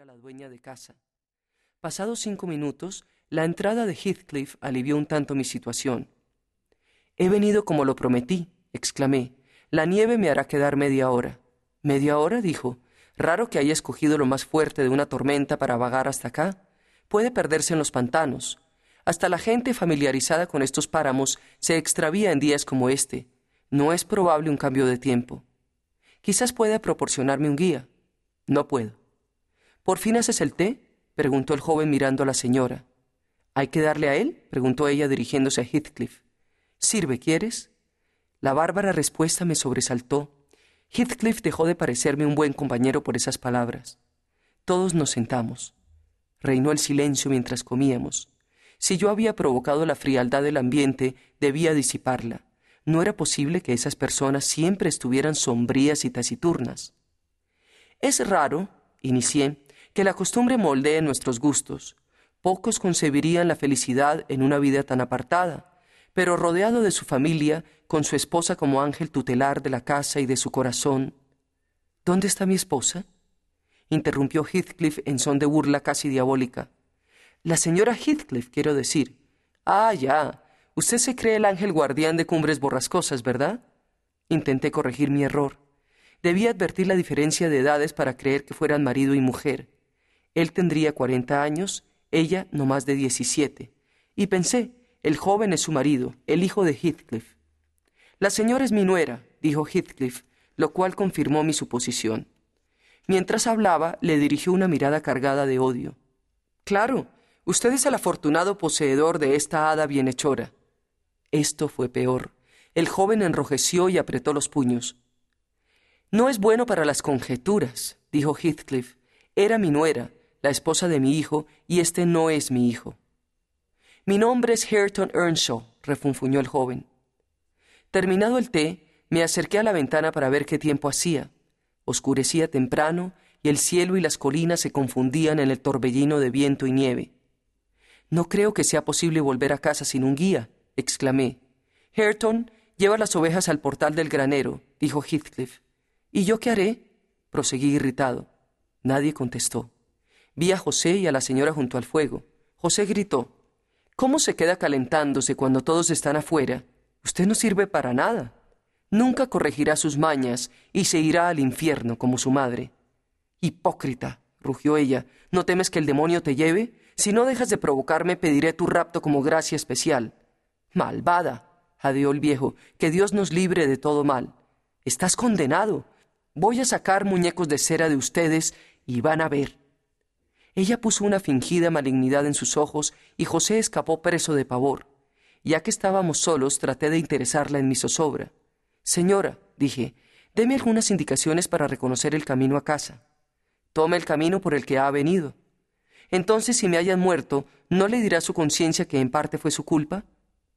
a la dueña de casa. Pasados cinco minutos, la entrada de Heathcliff alivió un tanto mi situación. He venido como lo prometí, exclamé. La nieve me hará quedar media hora. ¿Media hora? dijo. Raro que haya escogido lo más fuerte de una tormenta para vagar hasta acá. Puede perderse en los pantanos. Hasta la gente familiarizada con estos páramos se extravía en días como este. No es probable un cambio de tiempo. Quizás pueda proporcionarme un guía. No puedo. ¿Por fin haces el té? preguntó el joven mirando a la señora. ¿Hay que darle a él? preguntó ella dirigiéndose a Heathcliff. ¿Sirve, quieres? La bárbara respuesta me sobresaltó. Heathcliff dejó de parecerme un buen compañero por esas palabras. Todos nos sentamos. Reinó el silencio mientras comíamos. Si yo había provocado la frialdad del ambiente, debía disiparla. No era posible que esas personas siempre estuvieran sombrías y taciturnas. Es raro, inicié, que la costumbre moldee nuestros gustos. Pocos concebirían la felicidad en una vida tan apartada, pero rodeado de su familia, con su esposa como ángel tutelar de la casa y de su corazón. ¿Dónde está mi esposa? interrumpió Heathcliff en son de burla casi diabólica. La señora Heathcliff, quiero decir. Ah, ya. Usted se cree el ángel guardián de cumbres borrascosas, ¿verdad? Intenté corregir mi error. Debía advertir la diferencia de edades para creer que fueran marido y mujer. Él tendría cuarenta años, ella no más de diecisiete. Y pensé, el joven es su marido, el hijo de Heathcliff. La señora es mi nuera, dijo Heathcliff, lo cual confirmó mi suposición. Mientras hablaba, le dirigió una mirada cargada de odio. Claro, usted es el afortunado poseedor de esta hada bienhechora. Esto fue peor. El joven enrojeció y apretó los puños. No es bueno para las conjeturas, dijo Heathcliff. Era mi nuera, la esposa de mi hijo, y este no es mi hijo. Mi nombre es Hareton Earnshaw, refunfuñó el joven. Terminado el té, me acerqué a la ventana para ver qué tiempo hacía. Oscurecía temprano y el cielo y las colinas se confundían en el torbellino de viento y nieve. No creo que sea posible volver a casa sin un guía, exclamé. Hareton, lleva las ovejas al portal del granero, dijo Heathcliff. ¿Y yo qué haré? proseguí irritado. Nadie contestó. Vi a José y a la señora junto al fuego. José gritó ¿Cómo se queda calentándose cuando todos están afuera? Usted no sirve para nada. Nunca corregirá sus mañas y se irá al infierno como su madre. Hipócrita, rugió ella, ¿no temes que el demonio te lleve? Si no dejas de provocarme, pediré tu rapto como gracia especial. Malvada, jadeó el viejo, que Dios nos libre de todo mal. Estás condenado. Voy a sacar muñecos de cera de ustedes y van a ver. Ella puso una fingida malignidad en sus ojos y José escapó preso de pavor. Ya que estábamos solos, traté de interesarla en mi zozobra. Señora, dije, deme algunas indicaciones para reconocer el camino a casa. Tome el camino por el que ha venido. Entonces, si me hayan muerto, ¿no le dirá su conciencia que en parte fue su culpa?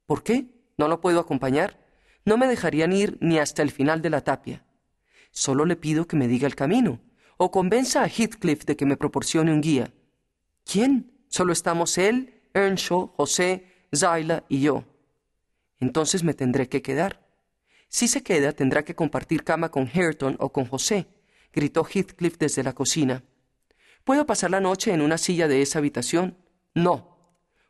¿Por qué? ¿No lo puedo acompañar? No me dejarían ir ni hasta el final de la tapia. Solo le pido que me diga el camino, o convenza a Heathcliff de que me proporcione un guía. ¿Quién? Solo estamos él, Earnshaw, José, Zayla y yo. Entonces me tendré que quedar. Si se queda, tendrá que compartir cama con Hareton o con José, gritó Heathcliff desde la cocina. ¿Puedo pasar la noche en una silla de esa habitación? No.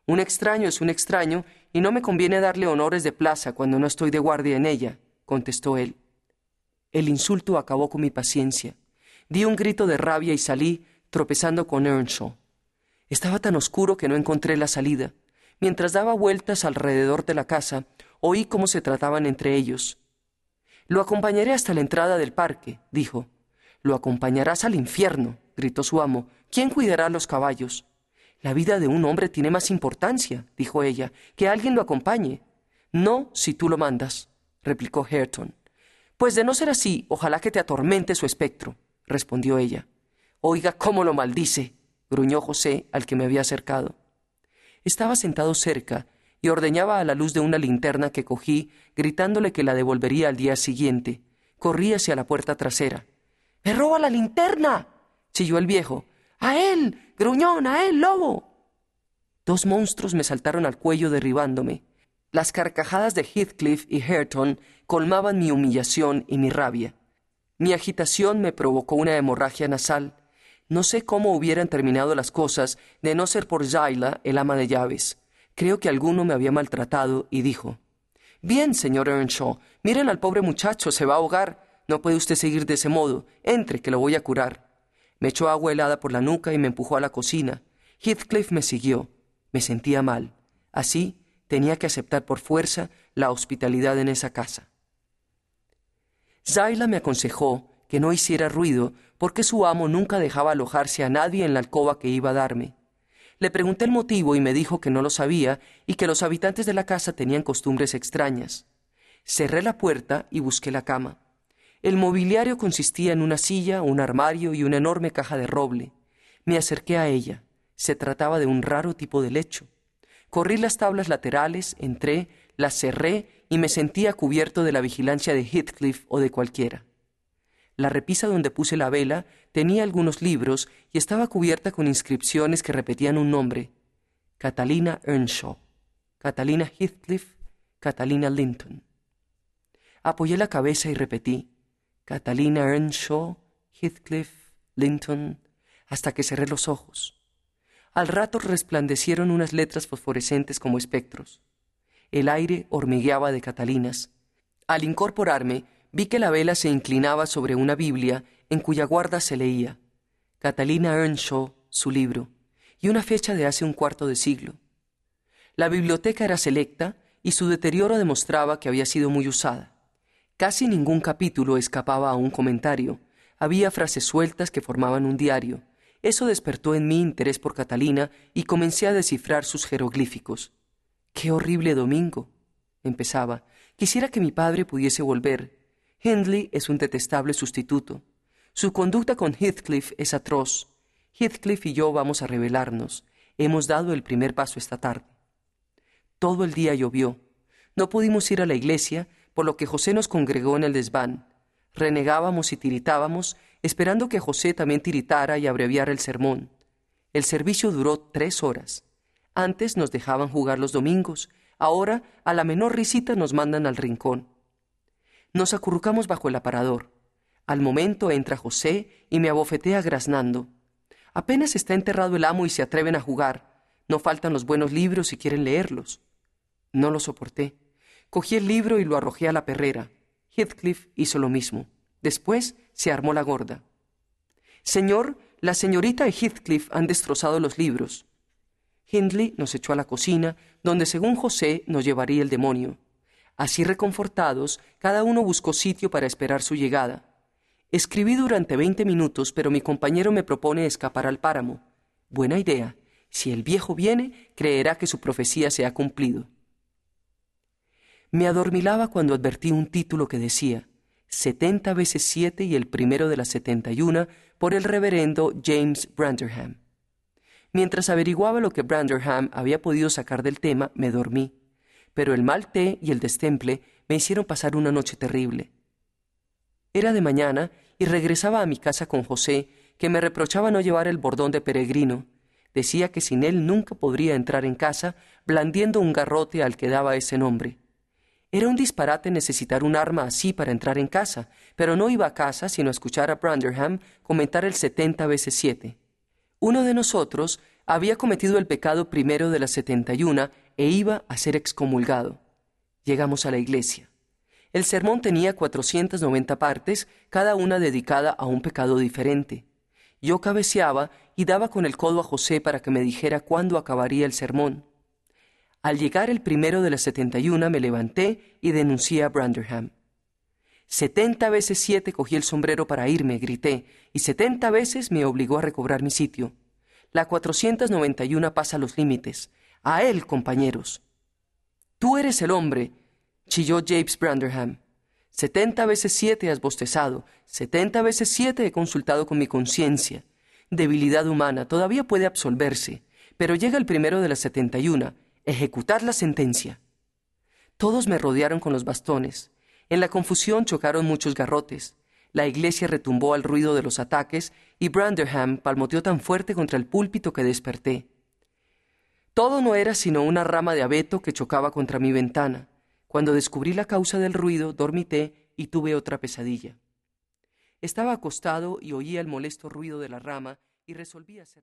Un extraño es un extraño y no me conviene darle honores de plaza cuando no estoy de guardia en ella, contestó él. El insulto acabó con mi paciencia. Di un grito de rabia y salí, tropezando con Earnshaw. Estaba tan oscuro que no encontré la salida. Mientras daba vueltas alrededor de la casa, oí cómo se trataban entre ellos. Lo acompañaré hasta la entrada del parque, dijo. Lo acompañarás al infierno, gritó su amo. ¿Quién cuidará los caballos? La vida de un hombre tiene más importancia, dijo ella, que alguien lo acompañe. No, si tú lo mandas, replicó Hareton. Pues de no ser así, ojalá que te atormente su espectro, respondió ella. Oiga cómo lo maldice, gruñó José al que me había acercado. Estaba sentado cerca y ordeñaba a la luz de una linterna que cogí, gritándole que la devolvería al día siguiente. Corrí hacia la puerta trasera. ¡Me roba la linterna! chilló el viejo. ¡A él! ¡Gruñón! ¡A él, lobo! Dos monstruos me saltaron al cuello derribándome. Las carcajadas de Heathcliff y Hareton colmaban mi humillación y mi rabia. Mi agitación me provocó una hemorragia nasal. No sé cómo hubieran terminado las cosas de no ser por Jaila, el ama de llaves. Creo que alguno me había maltratado y dijo, Bien, señor Earnshaw, miren al pobre muchacho, se va a ahogar. No puede usted seguir de ese modo. Entre, que lo voy a curar. Me echó agua helada por la nuca y me empujó a la cocina. Heathcliff me siguió. Me sentía mal. Así tenía que aceptar por fuerza la hospitalidad en esa casa. Zayla me aconsejó que no hiciera ruido porque su amo nunca dejaba alojarse a nadie en la alcoba que iba a darme. Le pregunté el motivo y me dijo que no lo sabía y que los habitantes de la casa tenían costumbres extrañas. Cerré la puerta y busqué la cama. El mobiliario consistía en una silla, un armario y una enorme caja de roble. Me acerqué a ella. Se trataba de un raro tipo de lecho. Corrí las tablas laterales, entré, las cerré y me sentía cubierto de la vigilancia de Heathcliff o de cualquiera. La repisa donde puse la vela tenía algunos libros y estaba cubierta con inscripciones que repetían un nombre Catalina Earnshaw, Catalina Heathcliff, Catalina Linton. Apoyé la cabeza y repetí Catalina Earnshaw, Heathcliff, Linton, hasta que cerré los ojos. Al rato resplandecieron unas letras fosforescentes como espectros. El aire hormigueaba de Catalinas. Al incorporarme, vi que la vela se inclinaba sobre una Biblia en cuya guarda se leía Catalina Earnshaw, su libro, y una fecha de hace un cuarto de siglo. La biblioteca era selecta y su deterioro demostraba que había sido muy usada. Casi ningún capítulo escapaba a un comentario. Había frases sueltas que formaban un diario, eso despertó en mí interés por Catalina y comencé a descifrar sus jeroglíficos. ¡Qué horrible domingo! empezaba. Quisiera que mi padre pudiese volver. Hindley es un detestable sustituto. Su conducta con Heathcliff es atroz. Heathcliff y yo vamos a rebelarnos. Hemos dado el primer paso esta tarde. Todo el día llovió. No pudimos ir a la iglesia, por lo que José nos congregó en el desván. Renegábamos y tiritábamos, esperando que José también tiritara y abreviara el sermón. El servicio duró tres horas. Antes nos dejaban jugar los domingos, ahora a la menor risita nos mandan al rincón. Nos acurrucamos bajo el aparador. Al momento entra José y me abofetea graznando. Apenas está enterrado el amo y se atreven a jugar. No faltan los buenos libros si quieren leerlos. No lo soporté. Cogí el libro y lo arrojé a la perrera. Heathcliff hizo lo mismo. Después se armó la gorda. Señor, la señorita y Heathcliff han destrozado los libros. Hindley nos echó a la cocina, donde según José nos llevaría el demonio. Así reconfortados, cada uno buscó sitio para esperar su llegada. Escribí durante veinte minutos, pero mi compañero me propone escapar al páramo. Buena idea. Si el viejo viene, creerá que su profecía se ha cumplido. Me adormilaba cuando advertí un título que decía setenta veces siete y el primero de las setenta y una por el reverendo James Branderham. Mientras averiguaba lo que Branderham había podido sacar del tema, me dormí, pero el mal té y el destemple me hicieron pasar una noche terrible. Era de mañana y regresaba a mi casa con José, que me reprochaba no llevar el bordón de peregrino. Decía que sin él nunca podría entrar en casa, blandiendo un garrote al que daba ese nombre. Era un disparate necesitar un arma así para entrar en casa, pero no iba a casa sino a escuchar a Branderham comentar el setenta veces siete. Uno de nosotros había cometido el pecado primero de las setenta y una e iba a ser excomulgado. Llegamos a la iglesia. El sermón tenía cuatrocientas noventa partes, cada una dedicada a un pecado diferente. Yo cabeceaba y daba con el codo a José para que me dijera cuándo acabaría el sermón. Al llegar el primero de las setenta y una me levanté y denuncié a Branderham. Setenta veces siete cogí el sombrero para irme, grité, y setenta veces me obligó a recobrar mi sitio. La cuatrocientas noventa y una pasa los límites. A él, compañeros. Tú eres el hombre, chilló James Branderham. Setenta veces siete has bostezado, setenta veces siete he consultado con mi conciencia. Debilidad humana todavía puede absolverse, pero llega el primero de las setenta y una, ejecutar la sentencia. Todos me rodearon con los bastones. En la confusión chocaron muchos garrotes. La iglesia retumbó al ruido de los ataques y Branderham palmoteó tan fuerte contra el púlpito que desperté. Todo no era sino una rama de abeto que chocaba contra mi ventana. Cuando descubrí la causa del ruido, dormité y tuve otra pesadilla. Estaba acostado y oía el molesto ruido de la rama y resolví hacer